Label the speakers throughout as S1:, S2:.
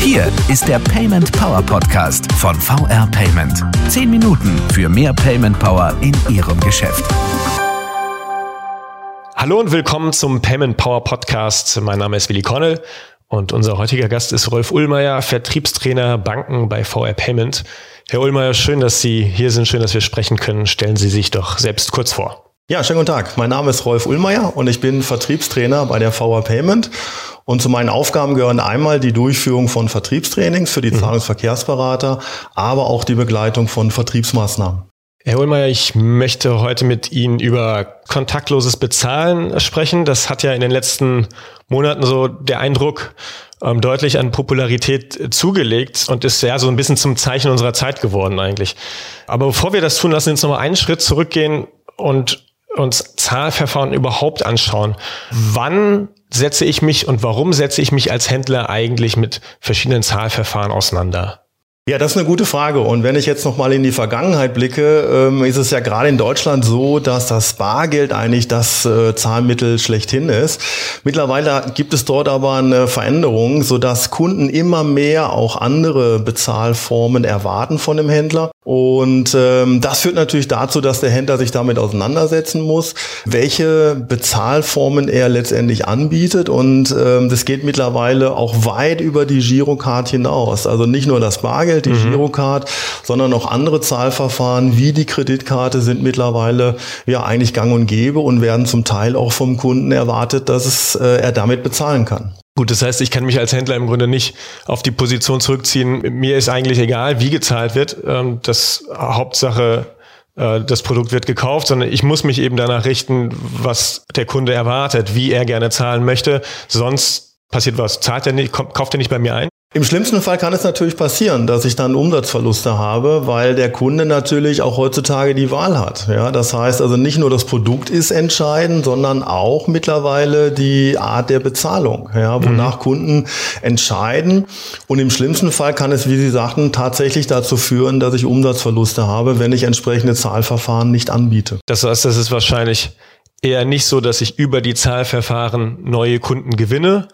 S1: Hier ist der Payment Power Podcast von VR Payment. Zehn Minuten für mehr Payment Power in Ihrem Geschäft.
S2: Hallo und willkommen zum Payment Power Podcast. Mein Name ist Willi Connell und unser heutiger Gast ist Rolf Ullmeier, Vertriebstrainer Banken bei VR Payment. Herr Ullmeier, schön, dass Sie hier sind, schön, dass wir sprechen können. Stellen Sie sich doch selbst kurz vor.
S3: Ja, schönen guten Tag. Mein Name ist Rolf Ullmeier und ich bin Vertriebstrainer bei der VR Payment. Und zu meinen Aufgaben gehören einmal die Durchführung von Vertriebstrainings für die mhm. Zahlungsverkehrsberater, aber auch die Begleitung von Vertriebsmaßnahmen.
S2: Herr Ullmeier, ich möchte heute mit Ihnen über kontaktloses Bezahlen sprechen. Das hat ja in den letzten Monaten so der Eindruck ähm, deutlich an Popularität zugelegt und ist ja so ein bisschen zum Zeichen unserer Zeit geworden eigentlich. Aber bevor wir das tun, lassen Sie uns nochmal einen Schritt zurückgehen und uns Zahlverfahren überhaupt anschauen. Wann setze ich mich und warum setze ich mich als Händler eigentlich mit verschiedenen Zahlverfahren auseinander?
S3: Ja, das ist eine gute Frage. Und wenn ich jetzt nochmal in die Vergangenheit blicke, ähm, ist es ja gerade in Deutschland so, dass das Bargeld eigentlich das äh, Zahlmittel schlechthin ist. Mittlerweile gibt es dort aber eine Veränderung, sodass Kunden immer mehr auch andere Bezahlformen erwarten von dem Händler. Und ähm, das führt natürlich dazu, dass der Händler sich damit auseinandersetzen muss, welche Bezahlformen er letztendlich anbietet. Und ähm, das geht mittlerweile auch weit über die Girocard hinaus. Also nicht nur das Bargeld, die mhm. Girocard, sondern auch andere Zahlverfahren wie die Kreditkarte sind mittlerweile ja eigentlich gang und gäbe und werden zum Teil auch vom Kunden erwartet, dass es, äh, er damit bezahlen kann.
S2: Gut, das heißt, ich kann mich als Händler im Grunde nicht auf die Position zurückziehen. Mir ist eigentlich egal, wie gezahlt wird. Ähm, das Hauptsache, äh, das Produkt wird gekauft, sondern ich muss mich eben danach richten, was der Kunde erwartet, wie er gerne zahlen möchte. Sonst passiert was. Zahlt er nicht, kauft er nicht bei mir ein?
S3: Im schlimmsten Fall kann es natürlich passieren, dass ich dann Umsatzverluste habe, weil der Kunde natürlich auch heutzutage die Wahl hat. Ja, das heißt also nicht nur das Produkt ist entscheidend, sondern auch mittlerweile die Art der Bezahlung, ja, wonach mhm. Kunden entscheiden. Und im schlimmsten Fall kann es, wie Sie sagten, tatsächlich dazu führen, dass ich Umsatzverluste habe, wenn ich entsprechende Zahlverfahren nicht anbiete.
S2: Das heißt, das ist wahrscheinlich eher nicht so, dass ich über die Zahlverfahren neue Kunden gewinne,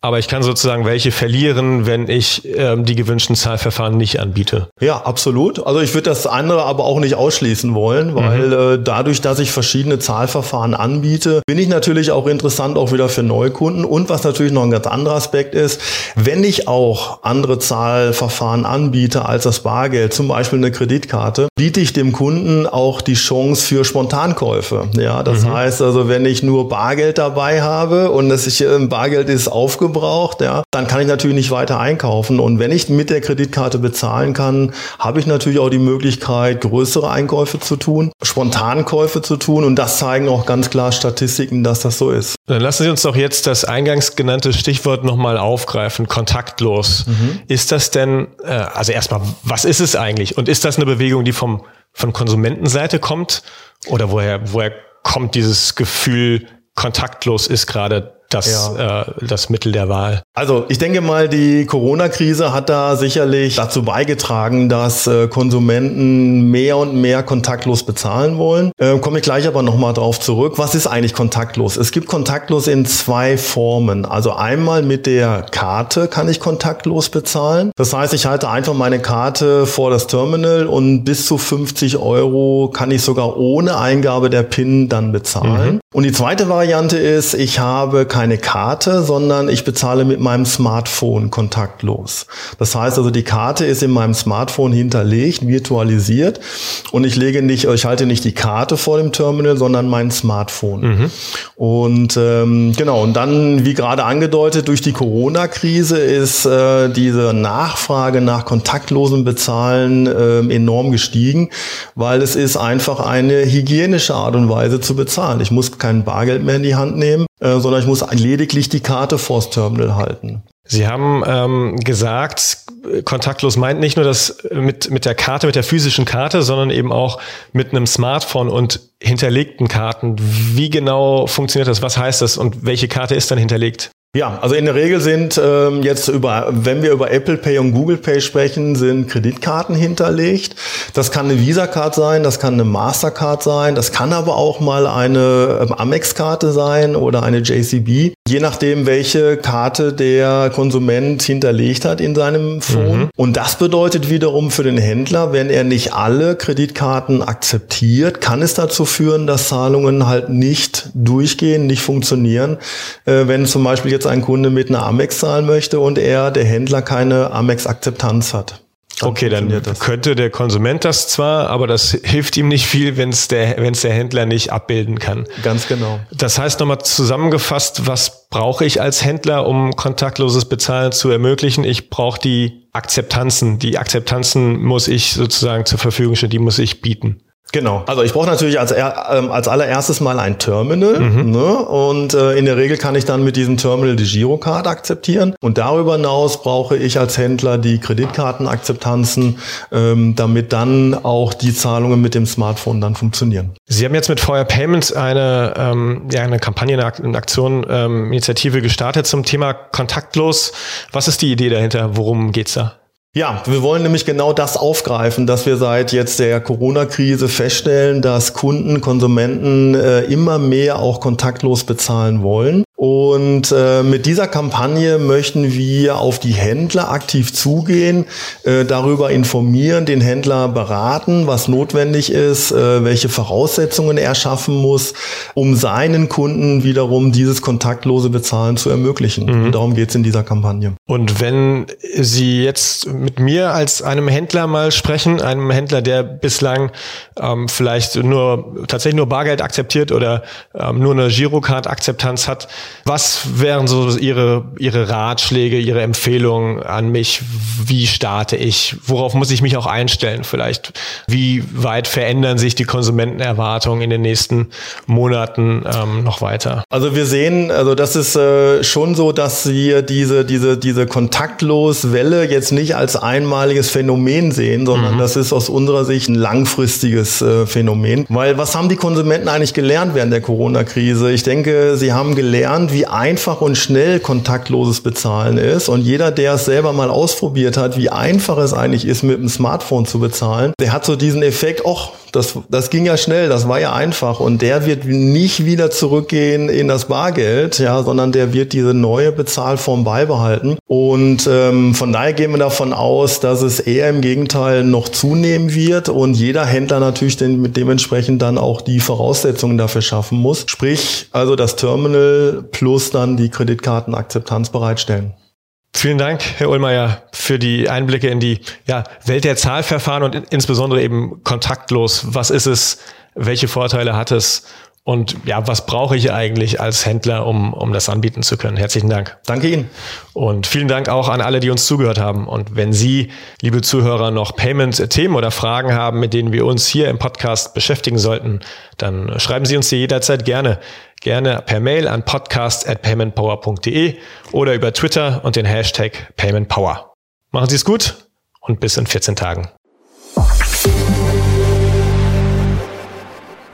S2: aber ich kann sozusagen welche verlieren, wenn ich ähm, die gewünschten Zahlverfahren nicht anbiete.
S3: Ja, absolut. Also ich würde das andere aber auch nicht ausschließen wollen, weil mhm. äh, dadurch, dass ich verschiedene Zahlverfahren anbiete, bin ich natürlich auch interessant auch wieder für Neukunden. Und was natürlich noch ein ganz anderer Aspekt ist, wenn ich auch andere Zahlverfahren anbiete als das Bargeld, zum Beispiel eine Kreditkarte, biete ich dem Kunden auch die Chance für Spontankäufe. Ja, das mhm. heißt also, wenn ich nur Bargeld dabei habe und das ich, äh, Bargeld ist aufgebaut, aufgebraucht, ja, dann kann ich natürlich nicht weiter einkaufen. Und wenn ich mit der Kreditkarte bezahlen kann, habe ich natürlich auch die Möglichkeit, größere Einkäufe zu tun, Spontankäufe zu tun. Und das zeigen auch ganz klar Statistiken, dass das so ist.
S2: Dann lassen Sie uns doch jetzt das eingangs genannte Stichwort nochmal aufgreifen, kontaktlos. Mhm. Ist das denn, äh, also erstmal, was ist es eigentlich? Und ist das eine Bewegung, die vom, von Konsumentenseite kommt? Oder woher, woher kommt dieses Gefühl, kontaktlos ist gerade das, ja. äh, das Mittel der Wahl.
S3: Also ich denke mal, die Corona-Krise hat da sicherlich dazu beigetragen, dass äh, Konsumenten mehr und mehr kontaktlos bezahlen wollen. Äh, Komme ich gleich aber nochmal drauf zurück. Was ist eigentlich kontaktlos? Es gibt kontaktlos in zwei Formen. Also einmal mit der Karte kann ich kontaktlos bezahlen. Das heißt, ich halte einfach meine Karte vor das Terminal und bis zu 50 Euro kann ich sogar ohne Eingabe der PIN dann bezahlen. Mhm. Und die zweite Variante ist, ich habe keine Karte, sondern ich bezahle mit meinem Smartphone kontaktlos. Das heißt also, die Karte ist in meinem Smartphone hinterlegt, virtualisiert und ich lege nicht, ich halte nicht die Karte vor dem Terminal, sondern mein Smartphone. Mhm. Und ähm, genau, und dann, wie gerade angedeutet, durch die Corona-Krise ist äh, diese Nachfrage nach kontaktlosem Bezahlen äh, enorm gestiegen, weil es ist einfach eine hygienische Art und Weise zu bezahlen. Ich muss kein Bargeld mehr in die Hand nehmen, äh, sondern ich muss lediglich die Karte vors Terminal halten.
S2: Sie haben ähm, gesagt, kontaktlos meint nicht nur das mit, mit der Karte, mit der physischen Karte, sondern eben auch mit einem Smartphone und hinterlegten Karten. Wie genau funktioniert das? Was heißt das und welche Karte ist dann hinterlegt?
S3: Ja, also in der Regel sind ähm, jetzt über, wenn wir über Apple Pay und Google Pay sprechen, sind Kreditkarten hinterlegt. Das kann eine Visa-Card sein, das kann eine Mastercard sein, das kann aber auch mal eine ähm, Amex-Karte sein oder eine JCB. Je nachdem, welche Karte der Konsument hinterlegt hat in seinem Phone. Mhm. Und das bedeutet wiederum für den Händler, wenn er nicht alle Kreditkarten akzeptiert, kann es dazu führen, dass Zahlungen halt nicht durchgehen, nicht funktionieren. Äh, wenn zum Beispiel jetzt ein Kunde mit einer Amex zahlen möchte und er, der Händler, keine Amex-Akzeptanz hat.
S2: Dann okay, dann könnte der Konsument das zwar, aber das hilft ihm nicht viel, wenn es der, wenn es der Händler nicht abbilden kann.
S3: Ganz genau.
S2: Das heißt nochmal zusammengefasst, was brauche ich als Händler, um kontaktloses Bezahlen zu ermöglichen? Ich brauche die Akzeptanzen. Die Akzeptanzen muss ich sozusagen zur Verfügung stellen, die muss ich bieten.
S3: Genau. Also ich brauche natürlich als, ähm, als allererstes mal ein Terminal. Mhm. Ne? Und äh, in der Regel kann ich dann mit diesem Terminal die Girocard akzeptieren. Und darüber hinaus brauche ich als Händler die Kreditkartenakzeptanzen, ähm, damit dann auch die Zahlungen mit dem Smartphone dann funktionieren.
S2: Sie haben jetzt mit Feuer Payments eine, ähm, ja, eine Kampagne, eine Aktion, ähm, Initiative gestartet zum Thema kontaktlos. Was ist die Idee dahinter? Worum geht's da?
S3: Ja, wir wollen nämlich genau das aufgreifen, dass wir seit jetzt der Corona-Krise feststellen, dass Kunden, Konsumenten äh, immer mehr auch kontaktlos bezahlen wollen. Und äh, mit dieser Kampagne möchten wir auf die Händler aktiv zugehen, äh, darüber informieren, den Händler beraten, was notwendig ist, äh, welche Voraussetzungen er schaffen muss, um seinen Kunden wiederum dieses kontaktlose Bezahlen zu ermöglichen. Mhm. darum geht's in dieser Kampagne.
S2: Und wenn Sie jetzt mit mir als einem Händler mal sprechen, einem Händler, der bislang ähm, vielleicht nur tatsächlich nur Bargeld akzeptiert oder ähm, nur eine Girocard-Akzeptanz hat, was wären so Ihre, Ihre Ratschläge, Ihre Empfehlungen an mich? Wie starte ich? Worauf muss ich mich auch einstellen vielleicht? Wie weit verändern sich die Konsumentenerwartungen in den nächsten Monaten ähm, noch weiter?
S3: Also wir sehen, also das ist äh, schon so, dass wir diese, diese, diese kontaktlos Welle jetzt nicht als einmaliges Phänomen sehen, sondern mhm. das ist aus unserer Sicht ein langfristiges äh, Phänomen. Weil was haben die Konsumenten eigentlich gelernt während der Corona-Krise? Ich denke, sie haben gelernt, gelernt, wie einfach und schnell kontaktloses Bezahlen ist. Und jeder, der es selber mal ausprobiert hat, wie einfach es eigentlich ist, mit dem Smartphone zu bezahlen, der hat so diesen Effekt, ach, das, das ging ja schnell, das war ja einfach. Und der wird nicht wieder zurückgehen in das Bargeld, ja, sondern der wird diese neue Bezahlform beibehalten. Und ähm, von daher gehen wir davon aus, dass es eher im Gegenteil noch zunehmen wird und jeder Händler natürlich den, dementsprechend dann auch die Voraussetzungen dafür schaffen muss. Sprich, also das Terminal plus dann die Kreditkartenakzeptanz bereitstellen.
S2: Vielen Dank, Herr Ullmeier, für die Einblicke in die ja, Welt der Zahlverfahren und insbesondere eben kontaktlos. Was ist es? Welche Vorteile hat es? Und ja, was brauche ich eigentlich als Händler, um, um das anbieten zu können? Herzlichen Dank.
S3: Danke Ihnen.
S2: Und vielen Dank auch an alle, die uns zugehört haben. Und wenn Sie, liebe Zuhörer, noch Payment-Themen oder Fragen haben, mit denen wir uns hier im Podcast beschäftigen sollten, dann schreiben Sie uns die jederzeit gerne. Gerne per Mail an podcast.paymentpower.de oder über Twitter und den Hashtag PaymentPower. Machen Sie es gut und bis in 14 Tagen.